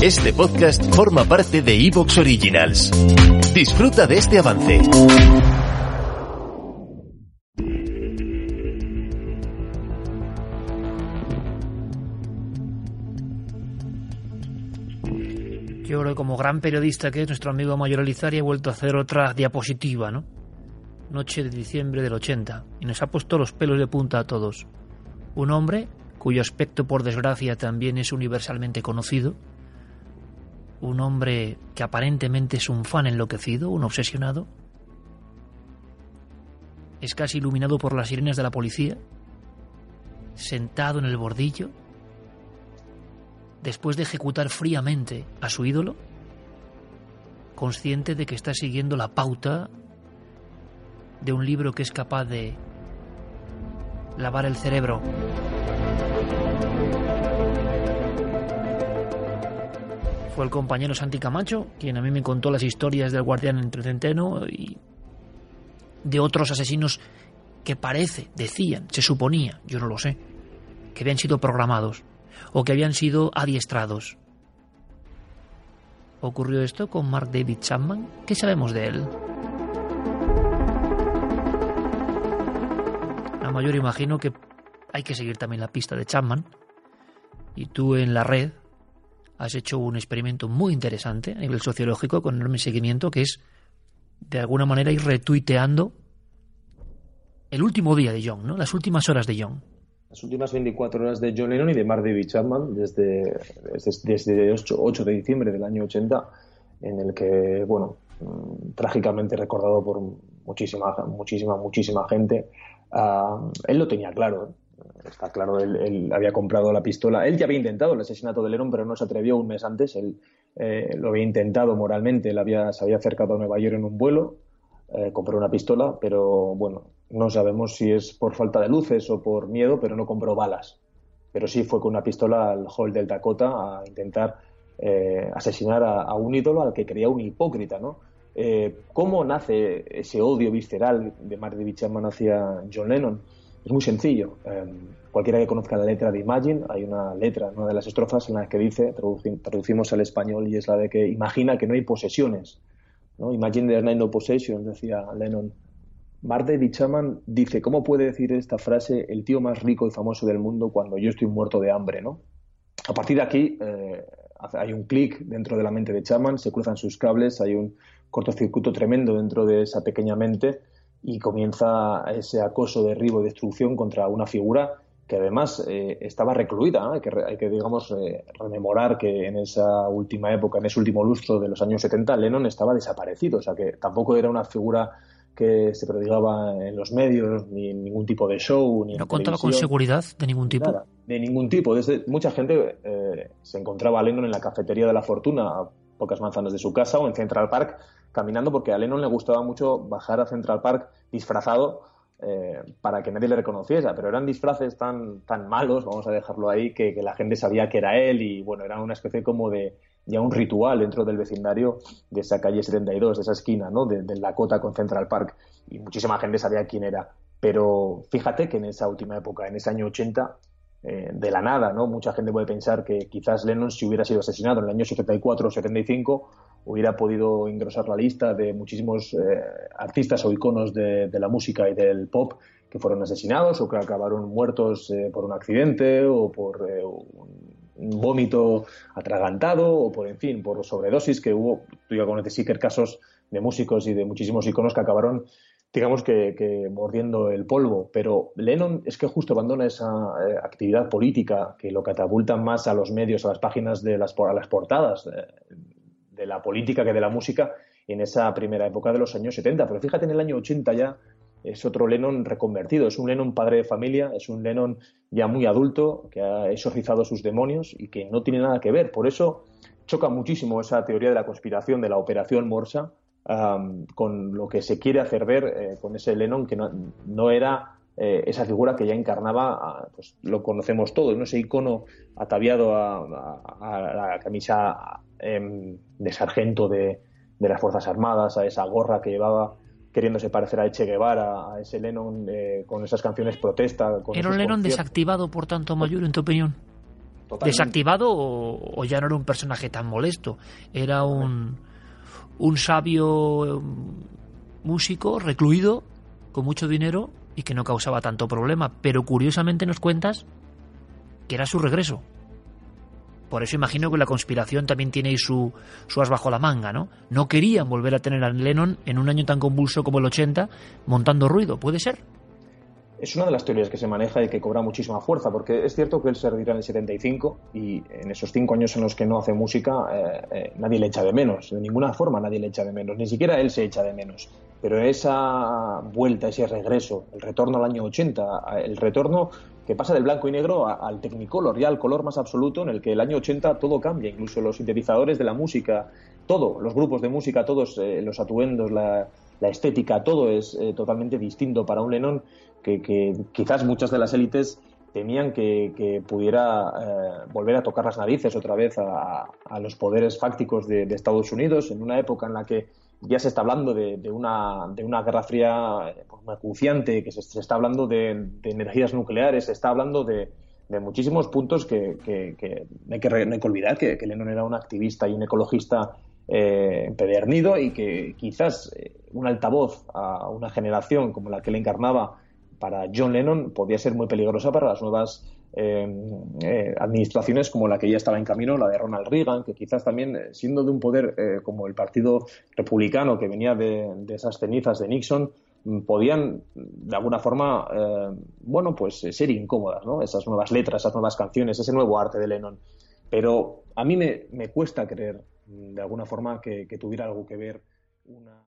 Este podcast forma parte de Evox Originals. Disfruta de este avance. Yo creo que como gran periodista que es nuestro amigo Mayor Elizari, he vuelto a hacer otra diapositiva, ¿no? Noche de diciembre del 80, y nos ha puesto los pelos de punta a todos. Un hombre cuyo aspecto por desgracia también es universalmente conocido, un hombre que aparentemente es un fan enloquecido, un obsesionado, es casi iluminado por las sirenas de la policía, sentado en el bordillo, después de ejecutar fríamente a su ídolo, consciente de que está siguiendo la pauta de un libro que es capaz de lavar el cerebro. El compañero Santi Camacho quien a mí me contó las historias del guardián entre Centeno y de otros asesinos que parece, decían, se suponía, yo no lo sé, que habían sido programados o que habían sido adiestrados. ¿Ocurrió esto con Mark David Chapman? ¿Qué sabemos de él? La mayor imagino que hay que seguir también la pista de Chapman. Y tú en la red has hecho un experimento muy interesante a nivel sociológico con enorme seguimiento, que es de alguna manera ir retuiteando el último día de John, ¿no? las últimas horas de John las últimas 24 horas de John Lennon y de Mark David Chapman desde, desde, 8, de diciembre del año 80, en el que, bueno, mm, trágicamente recordado por muchísima, muchísima, muchísima gente, ah, él lo tenía claro. Está claro, él, había comprado la pistola. Él ya había intentado el asesinato de Lennon, pero no se atrevió un mes antes. Él eh, lo había intentado moralmente. Él había, se había acercado a Nueva York en un vuelo, eh, compró una pistola, pero bueno, no sabemos si es por falta de luces o por miedo, pero no compró balas. Pero sí fue con una pistola al hall del Dakota a intentar eh, asesinar a, un ídolo al que creía un hipócrita, ¿no? Eh, ¿Cómo nace ese odio visceral de Mark David Chapman hacia John Lennon? Es muy sencillo. Em, cualquiera que conozca la letra de Imagine, hay una letra, una de las estrofas en la que dice, traducimos al español, y es la de que imagina que no hay posesiones. ¿no? Imagine there's no possessions, decía Lennon. Mark David Chapman dice, ¿cómo puede decir esta frase el tío más rico y famoso del mundo cuando yo estoy muerto de hambre? ¿no? A partir de aquí eh, hay un clic dentro de la mente de Chapman, se cruzan sus cables, hay un cortocircuito tremendo dentro de esa pequeña mente y comienza ese acoso, derribo y destrucción contra una figura que además eh, estaba recluida. Hay, que, hay que, digamos, eh, rememorar que en esa última época, en ese último lustro de los años 70, Lennon estaba desaparecido, o sea que tampoco era una figura que se prodigaba en los medios, ni en ningún tipo de show. Ni ¿No contaba con seguridad de ningún tipo? de ningún tipo. Desde, mucha gente eh, se encontraba a Lennon en la cafetería de la Fortuna, a pocas manzanas de su casa, o en Central Park, caminando, porque a Lennon le gustaba mucho bajar a Central Park disfrazado eh, para que nadie le reconociera, pero eran disfraces tan, tan malos, vamos a dejarlo ahí, que, que, la gente sabía que era él y bueno, era una especie como de, ya un ritual dentro del vecindario de esa calle 72, de esa esquina, ¿no? De, la cota con Central Park. Y muchísima gente sabía quién era. Pero fíjate que en esa última época, en ese año 80, eh, de la nada, ¿no? Mucha gente puede pensar que quizás Lennon, si hubiera sido asesinado en el año 74 o 75, hubiera podido engrosar la lista de muchísimos eh, artistas o iconos de, la música y del pop que fueron asesinados o que acabaron muertos eh, por un accidente o por un un vómito atragantado o por, en fin, por sobredosis que hubo, tú ya conoces que casos de músicos y de muchísimos iconos que acabaron, digamos que, mordiendo el polvo. Pero Lennon es que justo abandona esa eh, actividad política que lo catapulta más a los medios, a las páginas de las, a las portadas la política que de la música en esa primera época de los años 70. Pero fíjate, en el año 80 ya es otro Lennon reconvertido, es un Lennon padre de familia, es un Lennon ya muy adulto, que ha exorcizado sus demonios y que no tiene nada que ver. Por eso choca muchísimo esa teoría de la conspiración de la operación Morsa con lo que se quiere hacer ver eh, con ese Lennon que no, era eh, esa figura que ya encarnaba, pues lo conocemos todos, ¿no? ese icono ataviado a, la camisa em, de sargento de, de las Fuerzas Armadas, a esa gorra que llevaba queriéndose parecer a Che Guevara, a ese Lennon eh, con esas canciones protesta. ¿Era un Lennon desactivado, por tanto, Mayor, en tu opinión? desactivado o, ya no era un personaje tan molesto. Era un, un sabio mm, músico recluido con mucho dinero y que no causaba tanto problema. Pero curiosamente nos cuentas que era su regreso. Por eso imagino que la conspiración también tiene su, su as bajo la manga, ¿no? No querían volver a tener a Lennon en un año tan convulso como el 80 montando ruido, ¿puede ser? Es una de las teorías que se maneja y que cobra muchísima fuerza, porque es cierto que él se retira en el 75 y en esos cinco años en los que no hace música eh, eh, nadie le echa de menos, de ninguna forma nadie le echa de menos, ni siquiera él se echa de menos. Pero esa vuelta, ese regreso, el retorno al año 80, el retorno que pasa del blanco y negro al Technicolor, ya al color más absoluto, en el que el año 80 todo cambia, incluso los sintetizadores de la música, todo, los grupos de música, todos eh, los atuendos, la, estética, todo es eh, totalmente distinto para un Lennon que, quizás muchas de las élites temían que, pudiera eh, volver a tocar las narices otra vez a, los poderes fácticos de, de, Estados Unidos en una época en la que ya se está hablando de, una, de una guerra fría eh, acuciante, que se, está hablando de, energías nucleares, se está hablando de, muchísimos puntos que, que, hay que, no hay que olvidar que, Lennon era un activista y un ecologista eh, empedernido y que quizás eh, un altavoz a una generación como la que le encarnaba para John Lennon podía ser muy peligrosa para las nuevas eh, administraciones como la que ya estaba en camino, la de Ronald Reagan, que quizás también, eh, siendo de un poder eh, como el Partido Republicano que venía de, esas cenizas de Nixon, mm, podían de alguna forma, bueno, pues ser incómodas, ¿no? Esas nuevas letras, esas nuevas canciones, ese nuevo arte de Lennon. Pero a mí me, me cuesta creer, mm, de alguna forma, que, que tuviera algo que ver una.